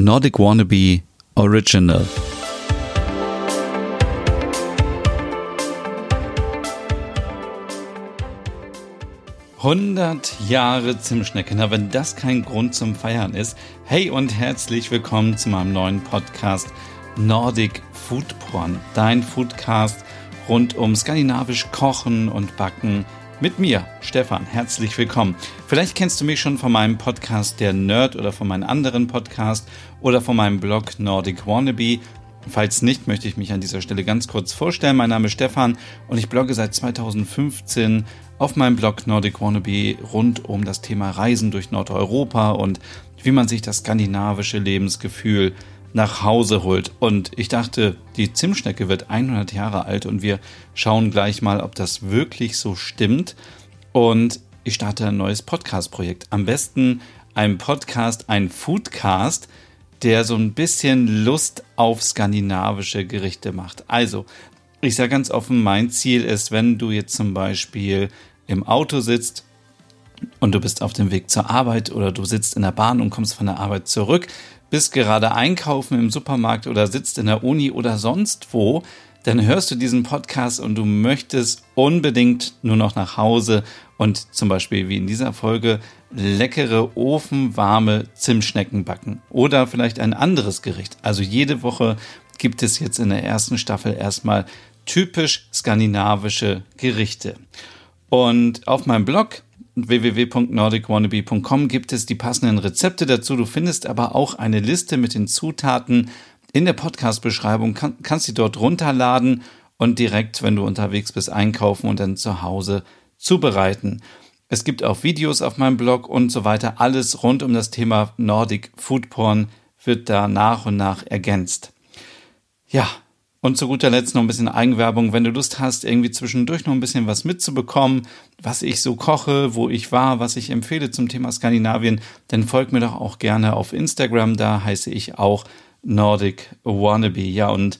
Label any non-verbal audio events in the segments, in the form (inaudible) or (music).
Nordic Wannabe Original. Hundert Jahre Zimtschnecke. Na, wenn das kein Grund zum Feiern ist. Hey und herzlich willkommen zu meinem neuen Podcast Nordic Food Porn. Dein Foodcast rund um skandinavisch Kochen und Backen mit mir, Stefan. Herzlich willkommen. Vielleicht kennst du mich schon von meinem Podcast Der Nerd oder von meinem anderen Podcast oder von meinem Blog Nordic Wannabe. Falls nicht, möchte ich mich an dieser Stelle ganz kurz vorstellen. Mein Name ist Stefan und ich blogge seit 2015 auf meinem Blog Nordic Wannabe rund um das Thema Reisen durch Nordeuropa und wie man sich das skandinavische Lebensgefühl nach Hause holt. Und ich dachte, die Zimtschnecke wird 100 Jahre alt und wir schauen gleich mal, ob das wirklich so stimmt. Und ich starte ein neues Podcast-Projekt. Am besten ein Podcast, ein Foodcast, der so ein bisschen Lust auf skandinavische Gerichte macht. Also, ich sage ganz offen, mein Ziel ist, wenn du jetzt zum Beispiel im Auto sitzt und du bist auf dem Weg zur Arbeit oder du sitzt in der Bahn und kommst von der Arbeit zurück, bist gerade einkaufen im Supermarkt oder sitzt in der Uni oder sonst wo, dann hörst du diesen Podcast und du möchtest unbedingt nur noch nach Hause und zum Beispiel wie in dieser Folge leckere ofenwarme Zimtschnecken backen oder vielleicht ein anderes Gericht. Also jede Woche gibt es jetzt in der ersten Staffel erstmal typisch skandinavische Gerichte. Und auf meinem Blog www.nordicwannabe.com gibt es die passenden Rezepte dazu. Du findest aber auch eine Liste mit den Zutaten in der Podcast-Beschreibung. Kann, kannst sie dort runterladen und direkt, wenn du unterwegs bist, einkaufen und dann zu Hause zubereiten. Es gibt auch Videos auf meinem Blog und so weiter. Alles rund um das Thema Nordic Food Porn wird da nach und nach ergänzt. Ja, und zu guter Letzt noch ein bisschen Eigenwerbung. Wenn du Lust hast, irgendwie zwischendurch noch ein bisschen was mitzubekommen, was ich so koche, wo ich war, was ich empfehle zum Thema Skandinavien, dann folg mir doch auch gerne auf Instagram. Da heiße ich auch Nordic Wannabe. Ja, und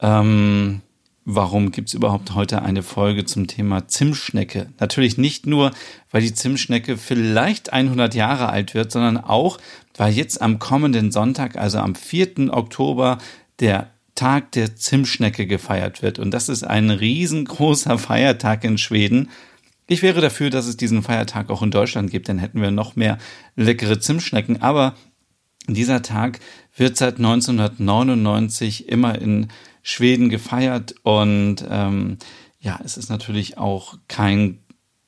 ähm, warum gibt's überhaupt heute eine Folge zum Thema Zimtschnecke? Natürlich nicht nur, weil die Zimtschnecke vielleicht 100 Jahre alt wird, sondern auch, weil jetzt am kommenden Sonntag, also am 4. Oktober, der Tag der Zimtschnecke gefeiert wird. Und das ist ein riesengroßer (laughs) Feiertag in Schweden. Ich wäre dafür, dass es diesen Feiertag auch in Deutschland gibt, dann hätten wir noch mehr leckere Zimtschnecken. Aber dieser Tag wird seit 1999 immer in Schweden gefeiert und ähm, ja, es ist natürlich auch kein,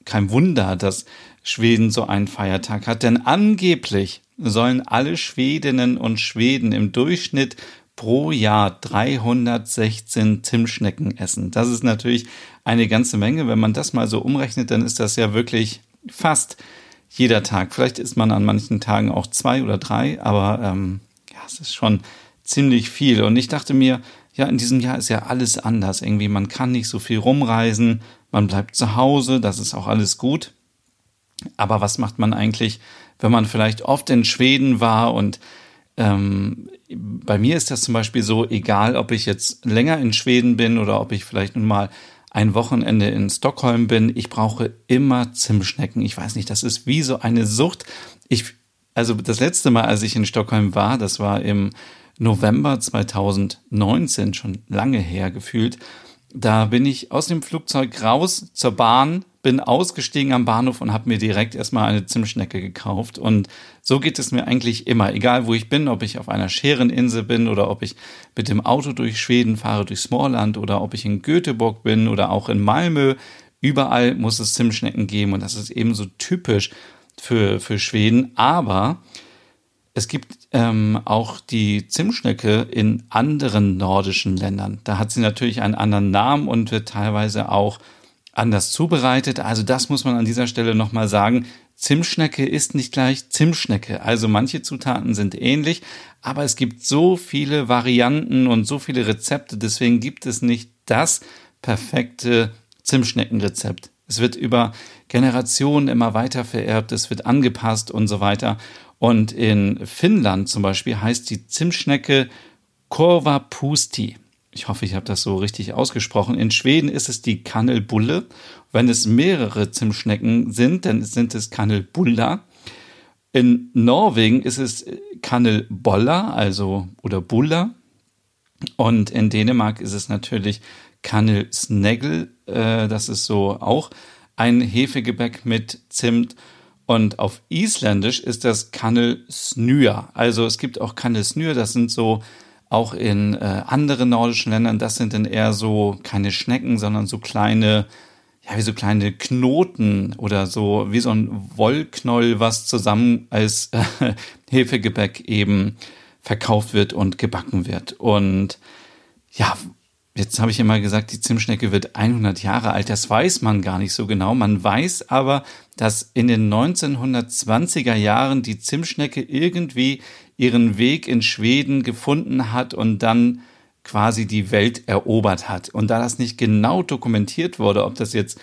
kein Wunder, dass Schweden so einen Feiertag hat, denn angeblich sollen alle Schwedinnen und Schweden im Durchschnitt pro Jahr 316 Zimtschnecken essen. Das ist natürlich eine ganze Menge. Wenn man das mal so umrechnet, dann ist das ja wirklich fast jeder Tag. Vielleicht isst man an manchen Tagen auch zwei oder drei, aber ähm, ja, es ist schon ziemlich viel. Und ich dachte mir, ja, in diesem Jahr ist ja alles anders. Irgendwie, man kann nicht so viel rumreisen, man bleibt zu Hause, das ist auch alles gut. Aber was macht man eigentlich, wenn man vielleicht oft in Schweden war und ähm, bei mir ist das zum Beispiel so, egal ob ich jetzt länger in Schweden bin oder ob ich vielleicht nun mal ein Wochenende in Stockholm bin, ich brauche immer Zimtschnecken. Ich weiß nicht, das ist wie so eine Sucht. Ich, also das letzte Mal, als ich in Stockholm war, das war im November 2019, schon lange her gefühlt, da bin ich aus dem Flugzeug raus zur Bahn, bin ausgestiegen am Bahnhof und habe mir direkt erstmal eine Zimtschnecke gekauft. Und so geht es mir eigentlich immer, egal wo ich bin, ob ich auf einer Schereninsel bin oder ob ich mit dem Auto durch Schweden fahre, durch Smallland oder ob ich in Göteborg bin oder auch in Malmö. Überall muss es Zimtschnecken geben und das ist eben so typisch für, für Schweden. Aber es gibt ähm, auch die Zimtschnecke in anderen nordischen Ländern. Da hat sie natürlich einen anderen Namen und wird teilweise auch anders zubereitet. Also das muss man an dieser Stelle nochmal sagen. Zimtschnecke ist nicht gleich Zimtschnecke. Also manche Zutaten sind ähnlich, aber es gibt so viele Varianten und so viele Rezepte. Deswegen gibt es nicht das perfekte Zimtschneckenrezept. Es wird über Generationen immer weiter vererbt, es wird angepasst und so weiter. Und in Finnland zum Beispiel heißt die Zimtschnecke Korva Pusti ich hoffe, ich habe das so richtig ausgesprochen. In Schweden ist es die Kannelbulle. Wenn es mehrere Zimtschnecken sind, dann sind es Kannelbulla. In Norwegen ist es Kannelbolla, also oder Bulla. Und in Dänemark ist es natürlich Kannelsnegel. Äh, das ist so auch ein Hefegebäck mit Zimt. Und auf Isländisch ist das Kannelsnür. Also es gibt auch Kannelsnür, das sind so auch in äh, anderen nordischen Ländern, das sind dann eher so keine Schnecken, sondern so kleine ja, wie so kleine Knoten oder so, wie so ein Wollknoll, was zusammen als äh, (laughs) Hefegebäck eben verkauft wird und gebacken wird. Und ja, jetzt habe ich immer gesagt, die Zimtschnecke wird 100 Jahre alt. Das weiß man gar nicht so genau. Man weiß aber, dass in den 1920er Jahren die Zimtschnecke irgendwie ihren Weg in Schweden gefunden hat und dann quasi die Welt erobert hat. Und da das nicht genau dokumentiert wurde, ob das jetzt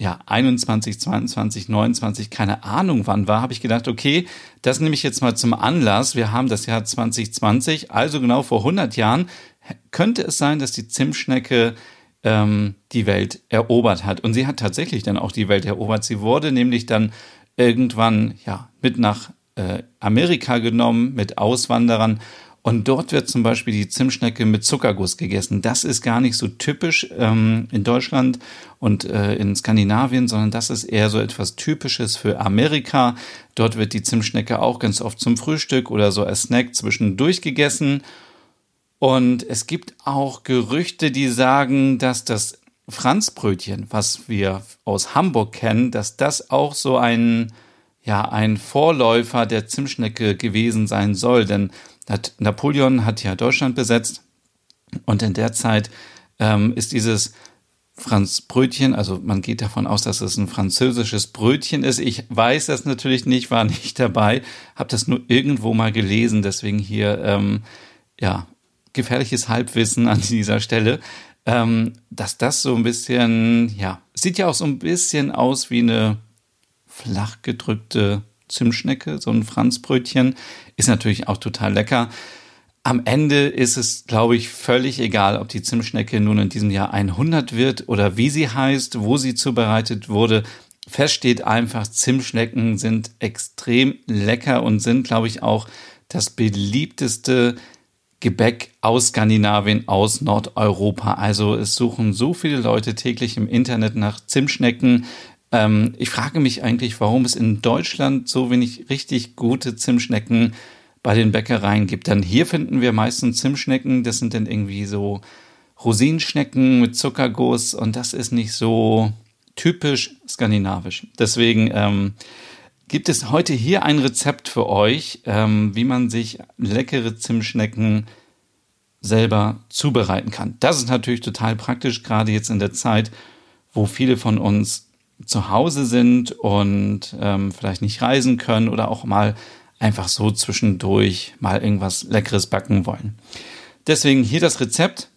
ja 21, 22, 29, keine Ahnung wann war, habe ich gedacht, okay, das nehme ich jetzt mal zum Anlass. Wir haben das Jahr 2020, also genau vor 100 Jahren könnte es sein, dass die Zimtschnecke ähm, die Welt erobert hat. Und sie hat tatsächlich dann auch die Welt erobert. Sie wurde nämlich dann irgendwann ja mit nach äh, Amerika genommen mit Auswanderern und dort wird zum Beispiel die Zimtschnecke mit Zuckerguss gegessen. Das ist gar nicht so typisch ähm, in Deutschland und äh, in Skandinavien, sondern das ist eher so etwas Typisches für Amerika. Dort wird die Zimtschnecke auch ganz oft zum Frühstück oder so als Snack zwischendurch gegessen. Und es gibt auch Gerüchte, die sagen, dass das Franzbrötchen, was wir aus Hamburg kennen, dass das auch so ein ja ein Vorläufer der Zimtschnecke gewesen sein soll, denn Napoleon hat ja Deutschland besetzt. Und in der Zeit ähm, ist dieses Franz Brötchen, also man geht davon aus, dass es ein französisches Brötchen ist. Ich weiß das natürlich nicht, war (laughs) nicht dabei, habe das nur irgendwo mal gelesen, deswegen hier ähm, ja gefährliches Halbwissen an dieser Stelle, ähm, dass das so ein bisschen, ja, sieht ja auch so ein bisschen aus wie eine flach gedrückte Zimtschnecke, so ein Franzbrötchen. Ist natürlich auch total lecker. Am Ende ist es, glaube ich, völlig egal, ob die Zimtschnecke nun in diesem Jahr 100 wird oder wie sie heißt, wo sie zubereitet wurde. Fest steht einfach, Zimtschnecken sind extrem lecker und sind, glaube ich, auch das beliebteste Gebäck aus Skandinavien, aus Nordeuropa. Also es suchen so viele Leute täglich im Internet nach Zimtschnecken. Ähm, ich frage mich eigentlich, warum es in Deutschland so wenig richtig gute Zimtschnecken bei den Bäckereien gibt. Dann hier finden wir meistens Zimtschnecken, das sind dann irgendwie so Rosinenschnecken mit Zuckerguss und das ist nicht so typisch skandinavisch. Deswegen ähm, gibt es heute hier ein Rezept für euch, ähm, wie man sich leckere Zimtschnecken selber zubereiten kann. Das ist natürlich total praktisch, gerade jetzt in der Zeit, wo viele von uns zu Hause sind und ähm, vielleicht nicht reisen können oder auch mal einfach so zwischendurch mal irgendwas Leckeres backen wollen. Deswegen hier das Rezept.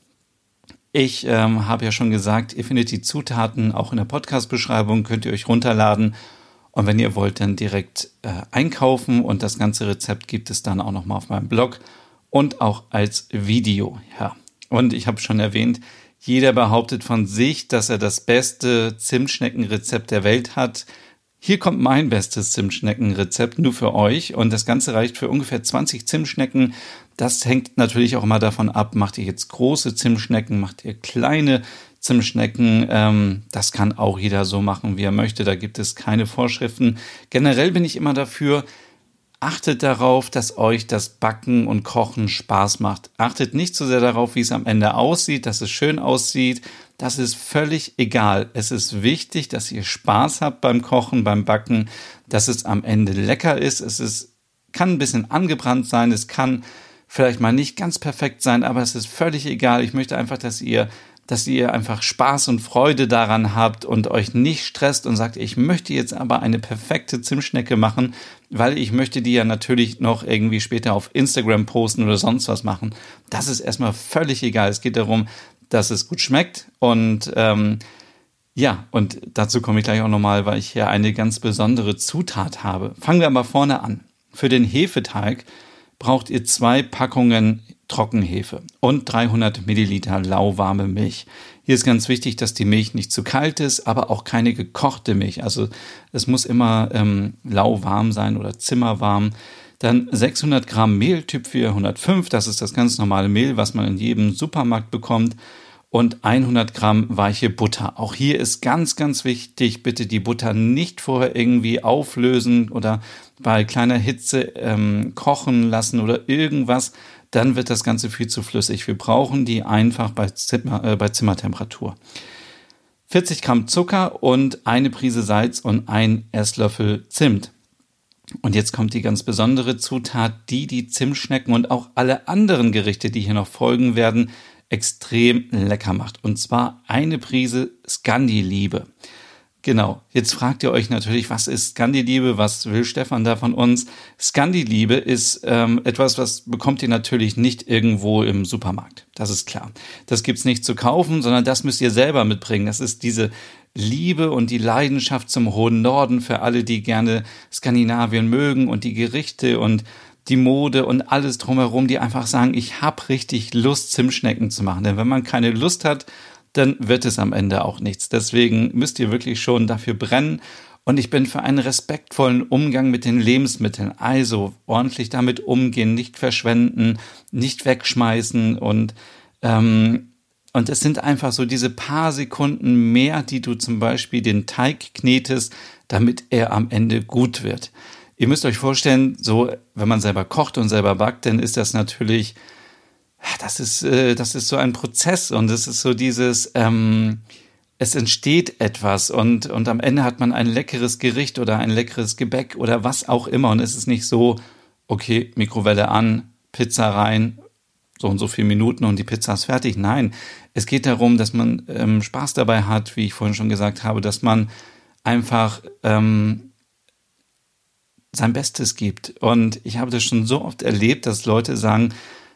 Ich ähm, habe ja schon gesagt, ihr findet die Zutaten auch in der Podcast-Beschreibung, könnt ihr euch runterladen. Und wenn ihr wollt, dann direkt äh, einkaufen und das ganze Rezept gibt es dann auch nochmal auf meinem Blog und auch als Video. Ja. Und ich habe schon erwähnt, jeder behauptet von sich, dass er das beste Zimtschneckenrezept der Welt hat. Hier kommt mein bestes Zimtschneckenrezept nur für euch und das Ganze reicht für ungefähr 20 Zimtschnecken. Das hängt natürlich auch immer davon ab, macht ihr jetzt große Zimtschnecken, macht ihr kleine Zimtschnecken. Ähm, das kann auch jeder so machen, wie er möchte. Da gibt es keine Vorschriften. Generell bin ich immer dafür, Achtet darauf, dass euch das Backen und Kochen Spaß macht. Achtet nicht so sehr darauf, wie es am Ende aussieht, dass es schön aussieht. Das ist völlig egal. Es ist wichtig, dass ihr Spaß habt beim Kochen, beim Backen, dass es am Ende lecker ist. Es ist, kann ein bisschen angebrannt sein. Es kann vielleicht mal nicht ganz perfekt sein, aber es ist völlig egal. Ich möchte einfach, dass ihr dass ihr einfach Spaß und Freude daran habt und euch nicht stresst und sagt, ich möchte jetzt aber eine perfekte Zimtschnecke machen, weil ich möchte die ja natürlich noch irgendwie später auf Instagram posten oder sonst was machen. Das ist erstmal völlig egal. Es geht darum, dass es gut schmeckt und ähm, ja, und dazu komme ich gleich auch nochmal, weil ich hier eine ganz besondere Zutat habe. Fangen wir aber vorne an. Für den Hefeteig braucht ihr zwei Packungen Trockenhefe und 300 Milliliter lauwarme Milch. Hier ist ganz wichtig, dass die Milch nicht zu kalt ist, aber auch keine gekochte Milch. Also es muss immer ähm, lauwarm sein oder zimmerwarm. Dann 600 Gramm Mehl Typ 405, das ist das ganz normale Mehl, was man in jedem Supermarkt bekommt. Und 100 Gramm weiche Butter. Auch hier ist ganz, ganz wichtig, bitte die Butter nicht vorher irgendwie auflösen oder bei kleiner Hitze ähm, kochen lassen oder irgendwas. Dann wird das Ganze viel zu flüssig. Wir brauchen die einfach bei, Zimmer, äh, bei Zimmertemperatur. 40 Gramm Zucker und eine Prise Salz und ein Esslöffel Zimt. Und jetzt kommt die ganz besondere Zutat, die die Zimtschnecken und auch alle anderen Gerichte, die hier noch folgen werden, extrem lecker macht. Und zwar eine Prise Scandi-Liebe. Genau. Jetzt fragt ihr euch natürlich, was ist Scandi-Liebe? Was will Stefan da von uns? Scandi-Liebe ist ähm, etwas, was bekommt ihr natürlich nicht irgendwo im Supermarkt. Das ist klar. Das gibt's nicht zu kaufen, sondern das müsst ihr selber mitbringen. Das ist diese Liebe und die Leidenschaft zum hohen Norden für alle, die gerne Skandinavien mögen und die Gerichte und die Mode und alles drumherum, die einfach sagen, ich habe richtig Lust, Zimtschnecken zu machen. Denn wenn man keine Lust hat, dann wird es am Ende auch nichts. Deswegen müsst ihr wirklich schon dafür brennen. Und ich bin für einen respektvollen Umgang mit den Lebensmitteln. Also ordentlich damit umgehen, nicht verschwenden, nicht wegschmeißen und ähm, und es sind einfach so diese paar Sekunden mehr, die du zum Beispiel den Teig knetest, damit er am Ende gut wird. Ihr müsst euch vorstellen, so, wenn man selber kocht und selber backt, dann ist das natürlich, das ist, äh, das ist so ein Prozess und es ist so dieses, ähm, es entsteht etwas und, und am Ende hat man ein leckeres Gericht oder ein leckeres Gebäck oder was auch immer und es ist nicht so, okay, Mikrowelle an, Pizza rein, so und so viele Minuten und die Pizza ist fertig. Nein, es geht darum, dass man ähm, Spaß dabei hat, wie ich vorhin schon gesagt habe, dass man einfach ähm, sein Bestes gibt. Und ich habe das schon so oft erlebt, dass Leute sagen,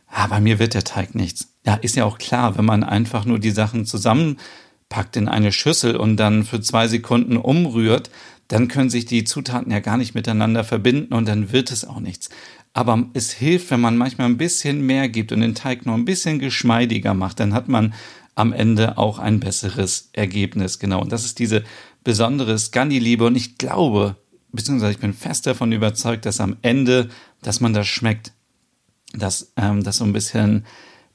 ah, bei mir wird der Teig nichts. Ja, ist ja auch klar, wenn man einfach nur die Sachen zusammenpackt in eine Schüssel und dann für zwei Sekunden umrührt, dann können sich die Zutaten ja gar nicht miteinander verbinden und dann wird es auch nichts. Aber es hilft, wenn man manchmal ein bisschen mehr gibt und den Teig noch ein bisschen geschmeidiger macht, dann hat man am Ende auch ein besseres Ergebnis. Genau. Und das ist diese besondere Scandi-Liebe. Und ich glaube, beziehungsweise ich bin fest davon überzeugt, dass am Ende, dass man das schmeckt, dass ähm, das so ein bisschen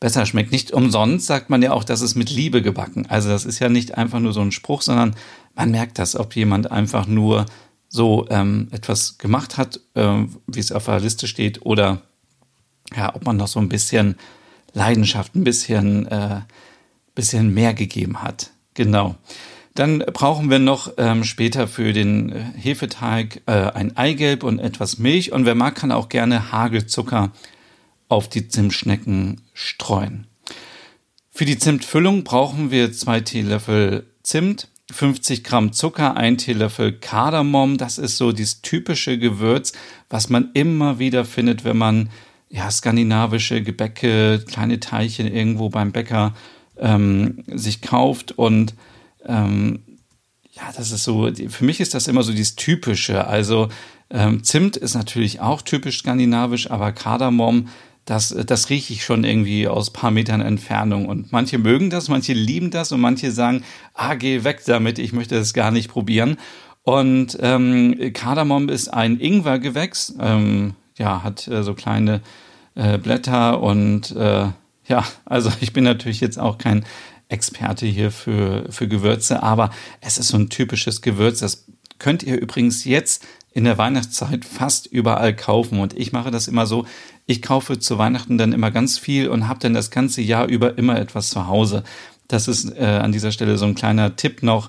besser schmeckt. Nicht umsonst sagt man ja auch, dass es mit Liebe gebacken. Also das ist ja nicht einfach nur so ein Spruch, sondern man merkt das, ob jemand einfach nur so ähm, etwas gemacht hat, äh, wie es auf der Liste steht, oder ja, ob man noch so ein bisschen Leidenschaft, ein bisschen, äh, bisschen mehr gegeben hat. Genau. Dann brauchen wir noch ähm, später für den äh, Hefeteig äh, ein Eigelb und etwas Milch. Und wer mag, kann auch gerne Hagelzucker auf die Zimtschnecken streuen. Für die Zimtfüllung brauchen wir zwei Teelöffel Zimt, 50 Gramm Zucker, ein Teelöffel Kardamom. Das ist so dieses typische Gewürz, was man immer wieder findet, wenn man ja skandinavische Gebäcke, kleine Teilchen irgendwo beim Bäcker ähm, sich kauft und ähm, ja, das ist so, für mich ist das immer so dieses Typische. Also ähm, Zimt ist natürlich auch typisch skandinavisch, aber Kardamom das, das rieche ich schon irgendwie aus paar Metern Entfernung. Und manche mögen das, manche lieben das und manche sagen, ah, geh weg damit, ich möchte das gar nicht probieren. Und ähm, Kardamom ist ein Ingwergewächs, ähm, ja, hat äh, so kleine äh, Blätter und äh, ja, also (laughs) ich bin natürlich jetzt auch kein Experte hier für, für Gewürze, aber es ist so ein typisches Gewürz. Das könnt ihr übrigens jetzt in der Weihnachtszeit fast überall kaufen. Und ich mache das immer so, ich kaufe zu Weihnachten dann immer ganz viel und habe dann das ganze Jahr über immer etwas zu Hause. Das ist äh, an dieser Stelle so ein kleiner Tipp noch,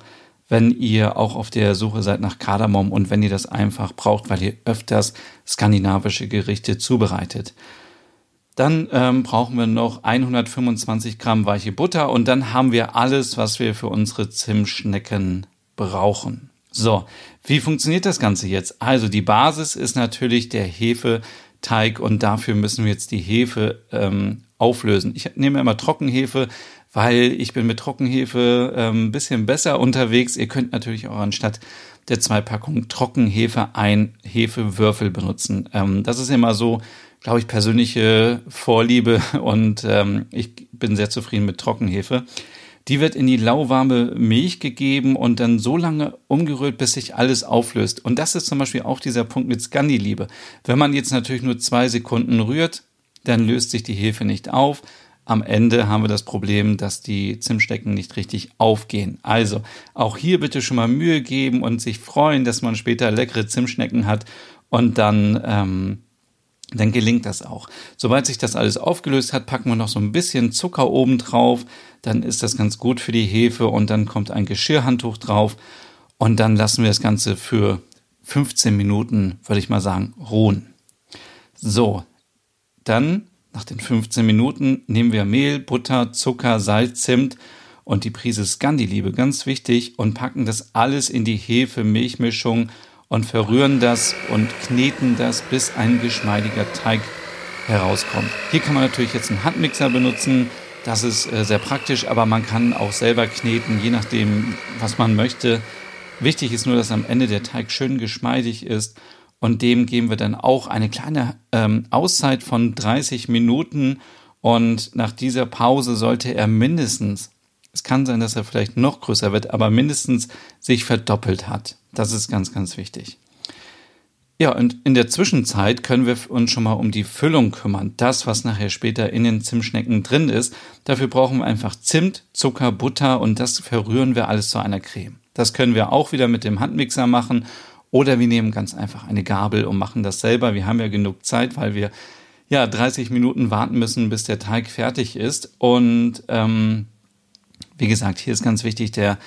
wenn ihr auch auf der Suche seid nach Kardamom und wenn ihr das einfach braucht, weil ihr öfters skandinavische Gerichte zubereitet. Dann ähm, brauchen wir noch 125 Gramm weiche Butter und dann haben wir alles, was wir für unsere Zimtschnecken brauchen. So, wie funktioniert das Ganze jetzt? Also die Basis ist natürlich der Hefeteig und dafür müssen wir jetzt die Hefe ähm, auflösen. Ich nehme immer Trockenhefe, weil ich bin mit Trockenhefe ähm, ein bisschen besser unterwegs. Ihr könnt natürlich auch anstatt der zwei Packungen Trockenhefe ein Hefewürfel benutzen. Ähm, das ist immer so glaube ich, persönliche Vorliebe und ähm, ich bin sehr zufrieden mit Trockenhefe. Die wird in die lauwarme Milch gegeben und dann so lange umgerührt, bis sich alles auflöst. Und das ist zum Beispiel auch dieser Punkt mit Scandi-Liebe. Wenn man jetzt natürlich nur zwei Sekunden rührt, dann löst sich die Hefe nicht auf. Am Ende haben wir das Problem, dass die Zimtstecken nicht richtig aufgehen. Also auch hier bitte schon mal Mühe geben und sich freuen, dass man später leckere Zimtschnecken hat und dann ähm, dann gelingt das auch. Sobald sich das alles aufgelöst hat, packen wir noch so ein bisschen Zucker oben drauf, dann ist das ganz gut für die Hefe und dann kommt ein Geschirrhandtuch drauf und dann lassen wir das Ganze für 15 Minuten, würde ich mal sagen, ruhen. So, dann nach den 15 Minuten nehmen wir Mehl, Butter, Zucker, Salz, Zimt und die Prise Scandi-Liebe, ganz wichtig, und packen das alles in die Hefe-Milchmischung und verrühren das und kneten das, bis ein geschmeidiger Teig herauskommt. Hier kann man natürlich jetzt einen Handmixer benutzen. Das ist äh, sehr praktisch, aber man kann auch selber kneten, je nachdem, was man möchte. Wichtig ist nur, dass am Ende der Teig schön geschmeidig ist und dem geben wir dann auch eine kleine ähm, Auszeit von 30 Minuten und nach dieser Pause sollte er mindestens, es kann sein, dass er vielleicht noch größer wird, aber mindestens sich verdoppelt hat. Das ist ganz, ganz wichtig. Ja, und in der Zwischenzeit können wir uns schon mal um die Füllung kümmern. Das, was nachher später in den Zimtschnecken drin ist. Dafür brauchen wir einfach Zimt, Zucker, Butter und das verrühren wir alles zu einer Creme. Das können wir auch wieder mit dem Handmixer machen oder wir nehmen ganz einfach eine Gabel und machen das selber. Wir haben ja genug Zeit, weil wir ja 30 Minuten warten müssen, bis der Teig fertig ist. Und ähm, wie gesagt, hier ist ganz wichtig, der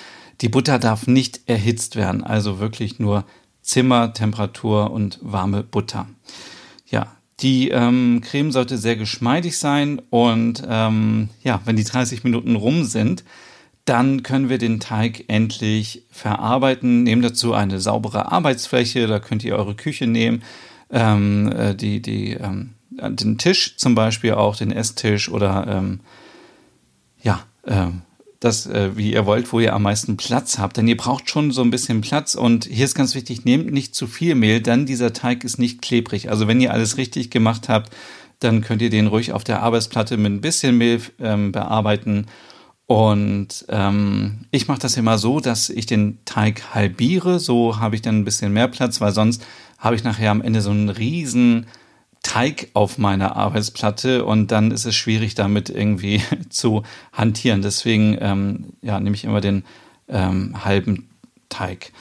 die Butter darf nicht erhitzt werden, also wirklich nur Zimmertemperatur und warme Butter. Ja, die ähm, Creme sollte sehr geschmeidig sein und ähm, ja, wenn die 30 Minuten rum sind, dann können wir den Teig endlich verarbeiten. Nehmen dazu eine saubere Arbeitsfläche, da könnt ihr eure Küche nehmen, ähm, äh, die, die, ähm, den Tisch zum Beispiel auch, den Esstisch oder ähm, ja, ähm, das, äh, wie ihr wollt, wo ihr am meisten Platz habt. Denn ihr braucht schon so ein bisschen Platz. Und hier ist ganz wichtig, nehmt nicht zu viel Mehl, denn dieser Teig ist nicht klebrig. Also wenn ihr alles richtig gemacht habt, dann könnt ihr den ruhig auf der Arbeitsplatte mit ein bisschen Mehl ähm, bearbeiten. Und ähm, ich mache das immer so, dass ich den Teig halbiere. So habe ich dann ein bisschen mehr Platz, weil sonst habe ich nachher am Ende so einen riesen Teig auf meiner Arbeitsplatte und dann ist es schwierig damit irgendwie (laughs) zu hantieren. Deswegen ähm, ja, nehme ich immer den ähm, halben Teig.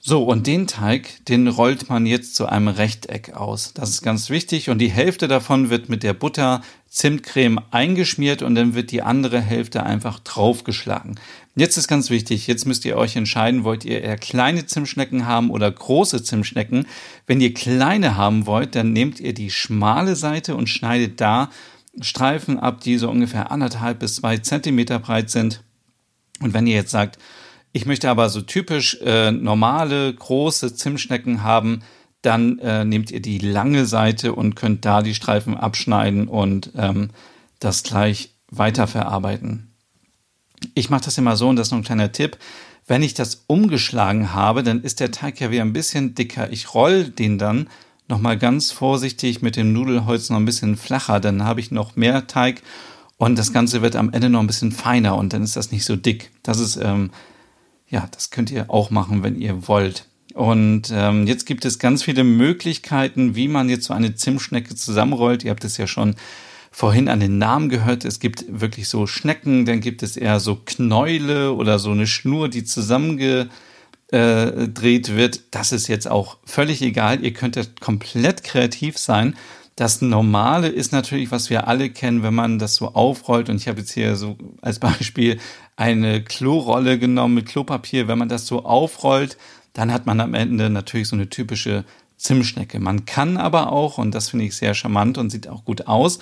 So, und den Teig, den rollt man jetzt zu einem Rechteck aus. Das ist ganz wichtig. Und die Hälfte davon wird mit der Butter Zimtcreme eingeschmiert und dann wird die andere Hälfte einfach draufgeschlagen. Jetzt ist ganz wichtig, jetzt müsst ihr euch entscheiden, wollt ihr eher kleine Zimtschnecken haben oder große Zimtschnecken. Wenn ihr kleine haben wollt, dann nehmt ihr die schmale Seite und schneidet da Streifen ab, die so ungefähr anderthalb bis zwei Zentimeter breit sind. Und wenn ihr jetzt sagt, ich möchte aber so typisch äh, normale, große Zimtschnecken haben, dann äh, nehmt ihr die lange Seite und könnt da die Streifen abschneiden und ähm, das gleich weiterverarbeiten. Ich mache das immer so und das ist noch ein kleiner Tipp. Wenn ich das umgeschlagen habe, dann ist der Teig ja wieder ein bisschen dicker. Ich roll den dann nochmal ganz vorsichtig mit dem Nudelholz noch ein bisschen flacher. Dann habe ich noch mehr Teig und das Ganze wird am Ende noch ein bisschen feiner und dann ist das nicht so dick. Das ist, ähm, ja, das könnt ihr auch machen, wenn ihr wollt. Und ähm, jetzt gibt es ganz viele Möglichkeiten, wie man jetzt so eine Zimtschnecke zusammenrollt. Ihr habt es ja schon vorhin an den Namen gehört. Es gibt wirklich so Schnecken, dann gibt es eher so Knäule oder so eine Schnur, die zusammengedreht wird. Das ist jetzt auch völlig egal. Ihr könnt ja komplett kreativ sein. Das Normale ist natürlich, was wir alle kennen, wenn man das so aufrollt. Und ich habe jetzt hier so als (laughs) Beispiel eine Klorolle genommen mit Klopapier. Wenn man das so aufrollt, dann hat man am Ende natürlich so eine typische Zimtschnecke. Man kann aber auch, und das finde ich sehr charmant und sieht auch gut aus,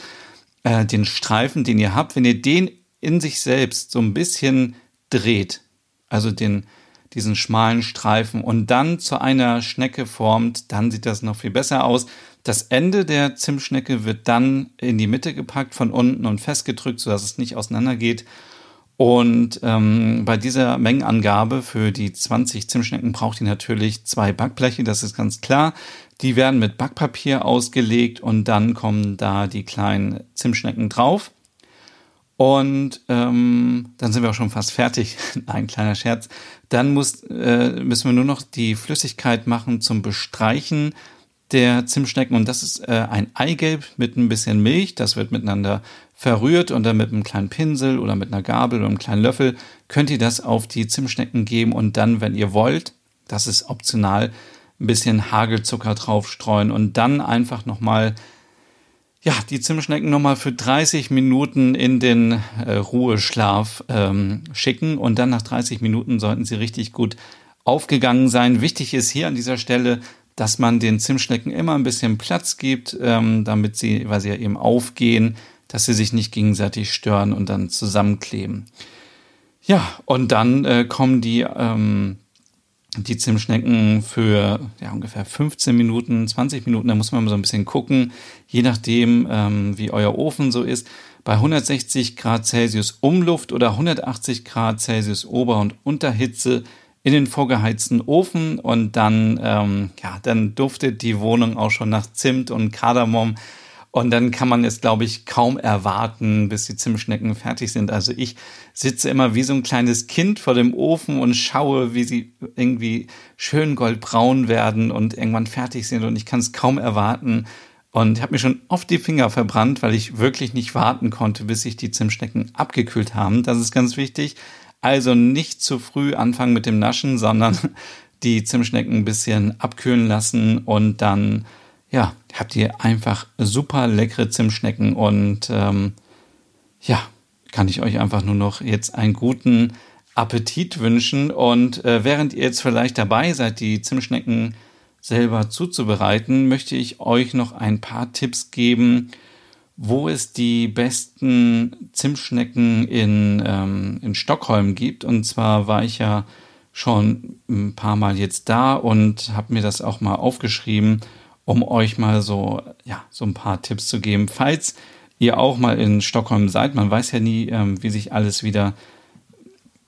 äh, den Streifen, den ihr habt, wenn ihr den in sich selbst so ein bisschen dreht, also den, diesen schmalen Streifen und dann zu einer Schnecke formt, dann sieht das noch viel besser aus. Das Ende der Zimtschnecke wird dann in die Mitte gepackt von unten und festgedrückt, sodass es nicht auseinandergeht. Und ähm, bei dieser Mengenangabe für die 20 Zimtschnecken braucht ihr natürlich zwei Backbleche, das ist ganz klar. Die werden mit Backpapier ausgelegt und dann kommen da die kleinen Zimtschnecken drauf. Und ähm, dann sind wir auch schon fast fertig. (laughs) Ein kleiner Scherz. Dann muss, äh, müssen wir nur noch die Flüssigkeit machen zum Bestreichen der Zimtschnecken. Und das ist äh, ein Eigelb mit ein bisschen Milch. Das wird miteinander verrührt und dann mit einem kleinen Pinsel oder mit einer Gabel oder einem kleinen Löffel könnt ihr das auf die Zimtschnecken geben und dann, wenn ihr wollt, das ist optional, ein bisschen Hagelzucker draufstreuen und dann einfach nochmal ja, die Zimtschnecken nochmal für 30 Minuten in den äh, Ruheschlaf ähm, schicken und dann nach 30 Minuten sollten sie richtig gut aufgegangen sein. Wichtig ist hier an dieser Stelle, dass man den Zimtschnecken immer ein bisschen Platz gibt, ähm, damit sie, weil sie ja eben aufgehen, dass sie sich nicht gegenseitig stören und dann zusammenkleben. Ja, und dann äh, kommen die ähm, die Zimtschnecken für ja, ungefähr 15 Minuten, 20 Minuten, da muss man so ein bisschen gucken, je nachdem, ähm, wie euer Ofen so ist. Bei 160 Grad Celsius Umluft oder 180 Grad Celsius Ober- und Unterhitze in den vorgeheizten Ofen und dann, ähm, ja, dann duftet die Wohnung auch schon nach Zimt und Kardamom. Und dann kann man es, glaube ich, kaum erwarten, bis die Zimtschnecken fertig sind. Also ich sitze immer wie so ein kleines Kind vor dem Ofen und schaue, wie sie irgendwie schön goldbraun werden und irgendwann fertig sind. Und ich kann es kaum erwarten. Und habe mir schon oft die Finger verbrannt, weil ich wirklich nicht warten konnte, bis sich die Zimtschnecken abgekühlt haben. Das ist ganz wichtig. Also nicht zu früh anfangen mit dem Naschen, sondern (laughs) die Zimtschnecken ein bisschen abkühlen lassen und dann ja, habt ihr einfach super leckere Zimtschnecken und ähm, ja, kann ich euch einfach nur noch jetzt einen guten Appetit wünschen. Und äh, während ihr jetzt vielleicht dabei seid, die Zimtschnecken selber zuzubereiten, möchte ich euch noch ein paar Tipps geben, wo es die besten Zimtschnecken in, ähm, in Stockholm gibt. Und zwar war ich ja schon ein paar Mal jetzt da und habe mir das auch mal aufgeschrieben um euch mal so, ja, so ein paar Tipps zu geben. Falls ihr auch mal in Stockholm seid, man weiß ja nie, ähm, wie sich alles wieder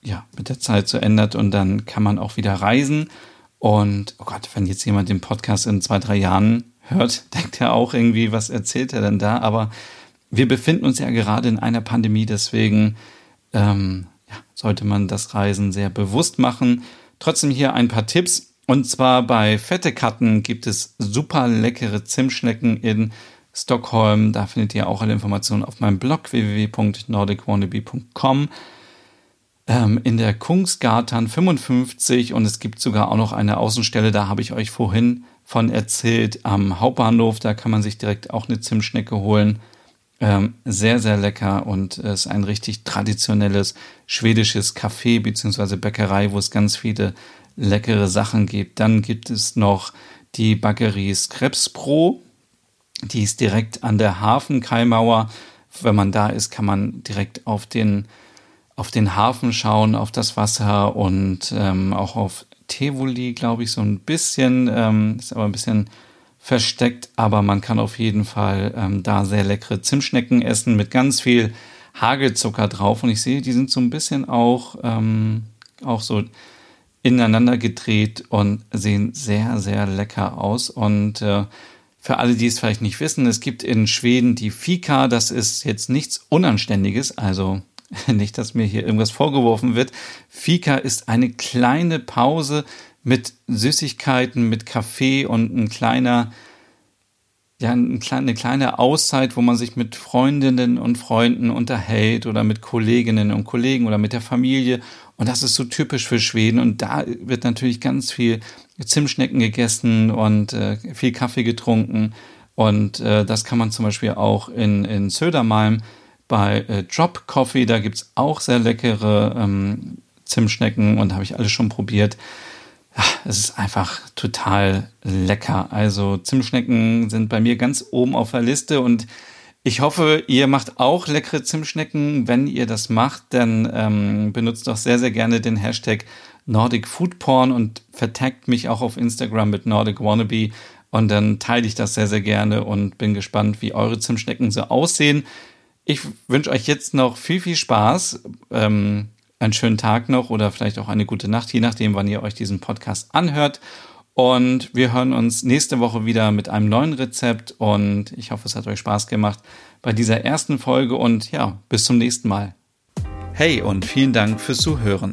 ja, mit der Zeit so ändert und dann kann man auch wieder reisen. Und oh Gott, wenn jetzt jemand den Podcast in zwei, drei Jahren hört, (laughs) denkt er auch irgendwie, was erzählt er denn da? Aber wir befinden uns ja gerade in einer Pandemie, deswegen ähm, ja, sollte man das Reisen sehr bewusst machen. Trotzdem hier ein paar Tipps. Und zwar bei Fette Katten gibt es super leckere Zimtschnecken in Stockholm. Da findet ihr auch alle Informationen auf meinem Blog www.nordicwannabe.com. Ähm, in der Kungsgatan 55 und es gibt sogar auch noch eine Außenstelle, da habe ich euch vorhin von erzählt, am Hauptbahnhof. Da kann man sich direkt auch eine Zimtschnecke holen. Ähm, sehr, sehr lecker und es ist ein richtig traditionelles schwedisches Café bzw. Bäckerei, wo es ganz viele leckere Sachen gibt. Dann gibt es noch die Backerie Skreps Pro. Die ist direkt an der Hafenkaimauer. Wenn man da ist, kann man direkt auf den, auf den Hafen schauen, auf das Wasser und ähm, auch auf Tivoli, glaube ich, so ein bisschen. Ähm, ist aber ein bisschen versteckt, aber man kann auf jeden Fall ähm, da sehr leckere Zimtschnecken essen mit ganz viel Hagelzucker drauf. Und ich sehe, die sind so ein bisschen auch, ähm, auch so ineinander gedreht und sehen sehr, sehr lecker aus. Und äh, für alle, die es vielleicht nicht wissen, es gibt in Schweden die Fika. Das ist jetzt nichts Unanständiges, also (laughs) nicht, dass mir hier irgendwas vorgeworfen wird. Fika ist eine kleine Pause mit Süßigkeiten, mit Kaffee und ein kleiner ja, eine kleine Auszeit, wo man sich mit Freundinnen und Freunden unterhält oder mit Kolleginnen und Kollegen oder mit der Familie. Und das ist so typisch für Schweden. Und da wird natürlich ganz viel Zimtschnecken gegessen und äh, viel Kaffee getrunken. Und äh, das kann man zum Beispiel auch in, in Södermalm bei äh, Drop Coffee. Da gibt's auch sehr leckere ähm, Zimtschnecken und habe ich alles schon probiert es ist einfach total lecker. Also Zimtschnecken sind bei mir ganz oben auf der Liste und ich hoffe, ihr macht auch leckere Zimtschnecken. Wenn ihr das macht, dann ähm, benutzt doch sehr, sehr gerne den Hashtag Nordic Food Porn und vertagt mich auch auf Instagram mit Nordic Wannabe. Und dann teile ich das sehr, sehr gerne und bin gespannt, wie eure Zimtschnecken so aussehen. Ich wünsche euch jetzt noch viel, viel Spaß. Ähm, einen schönen Tag noch oder vielleicht auch eine gute Nacht, je nachdem, wann ihr euch diesen Podcast anhört. Und wir hören uns nächste Woche wieder mit einem neuen Rezept. Und ich hoffe, es hat euch Spaß gemacht bei dieser ersten Folge. Und ja, bis zum nächsten Mal. Hey und vielen Dank fürs Zuhören.